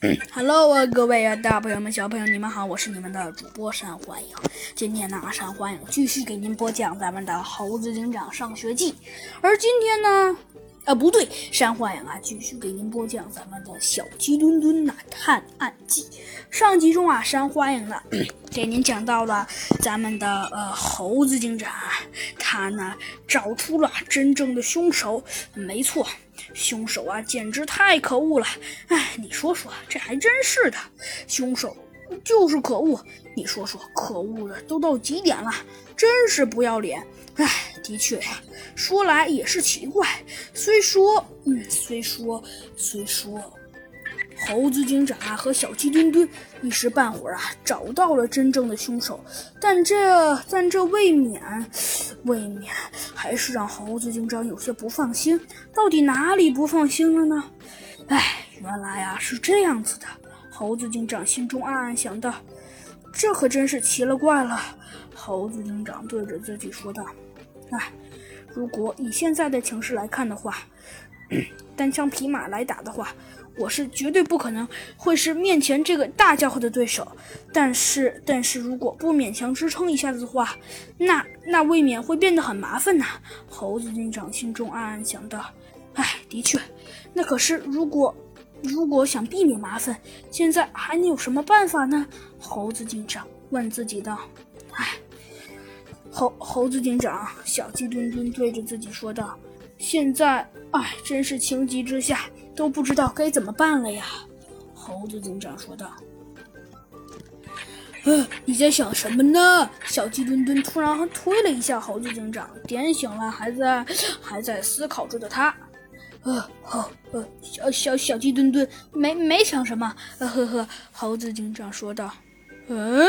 Hello 啊，各位啊，大朋友们、小朋友，你们好，我是你们的主播山欢迎。今天呢，山欢迎继续给您播讲咱们的《猴子警长上学记》，而今天呢，啊不对，山幻影啊继续给您播讲咱们的小鸡墩墩呐探案记。上集中啊，山幻影呢给您讲到了咱们的呃猴子警长，他呢找出了真正的凶手，没错。凶手啊，简直太可恶了！哎，你说说，这还真是的，凶手就是可恶。你说说，可恶的都到极点了，真是不要脸！哎，的确呀，说来也是奇怪。虽说，嗯，虽说，虽说。猴子警长啊和小鸡墩墩一时半会儿啊找到了真正的凶手，但这但这未免未免还是让猴子警长有些不放心。到底哪里不放心了呢？哎，原来啊是这样子的。猴子警长心中暗暗想到，这可真是奇了怪了。猴子警长对着自己说道：“哎，如果以现在的情势来看的话，单枪匹马来打的话。”我是绝对不可能会是面前这个大家伙的对手，但是，但是如果不勉强支撑一下子的话，那那未免会变得很麻烦呐。猴子警长心中暗暗想到：“哎，的确，那可是如果如果想避免麻烦，现在还能有什么办法呢？”猴子警长问自己道：“哎，猴猴子警长，小鸡墩墩对着自己说道：现在，哎，真是情急之下。”都不知道该怎么办了呀，猴子警长说道。呃，你在想什么呢？小鸡墩墩突然推了一下猴子警长，点醒了还在还在思考着的他。呃，好，呃，小小小鸡墩墩没没想什么。呃呵呵，猴子警长说道。嗯，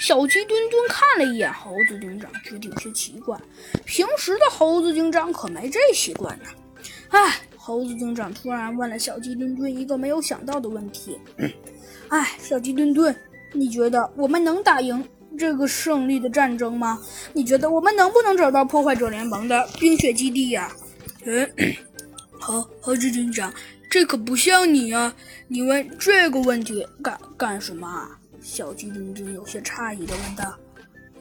小鸡墩墩看了一眼猴子警长，觉得有些奇怪。平时的猴子警长可没这习惯呢。哎。猴子警长突然问了小鸡墩墩一个没有想到的问题：“哎，小鸡墩墩，你觉得我们能打赢这个胜利的战争吗？你觉得我们能不能找到破坏者联盟的冰雪基地呀？”嗯，猴猴子警长，这可不像你啊！你问这个问题干干什么？小鸡墩墩有些诧异的问道：“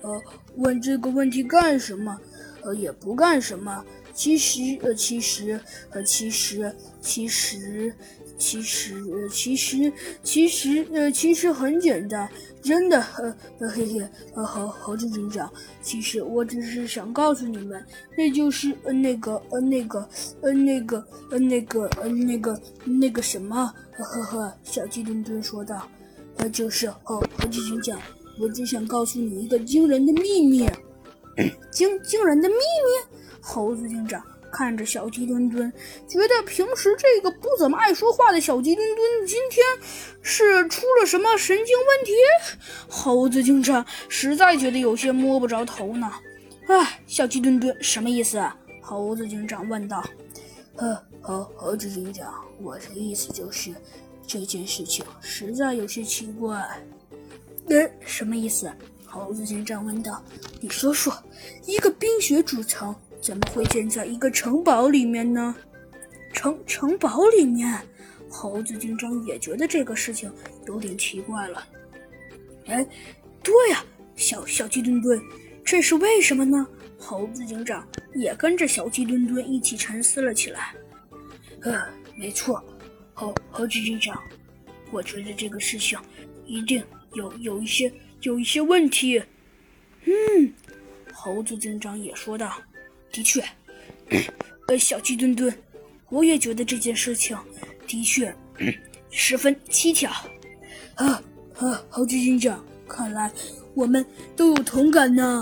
呃，问这个问题干什么？呃，也不干什么。”其实，呃，其实，呃，其实，其实，其实，其实，其实，呃，其实很简单，真的，呃，呃，嘿嘿，呃，猴猴子警长，其实我只是想告诉你们，那就是，呃，那个，呃，那个，呃，那个，呃，那个，呃，那个，那个什么，呵呵呵，小鸡墩墩说道，呃，就是，猴猴子警长，我只想告诉你一个惊人的秘密，惊惊人的秘密。猴子警长看着小鸡墩墩，觉得平时这个不怎么爱说话的小鸡墩墩，今天是出了什么神经问题？猴子警长实在觉得有些摸不着头脑。哎，小鸡墩墩什么意思？猴子警长问道。呃，猴猴子警长，我的意思就是这件事情实在有些奇怪。呃，什么意思？猴子警长问道。你说说，一个冰雪主城。怎么会建在一个城堡里面呢？城城堡里面，猴子警长也觉得这个事情有点奇怪了。哎，对呀，小小鸡墩墩，这是为什么呢？猴子警长也跟着小鸡墩墩一起沉思了起来。呃，没错，猴猴子警长，我觉得这个事情一定有有一些有一些问题。嗯，猴子警长也说道。的确，呃，小鸡墩墩，我也觉得这件事情的确十分蹊跷。啊啊，猴子警长，看来我们都有同感呢。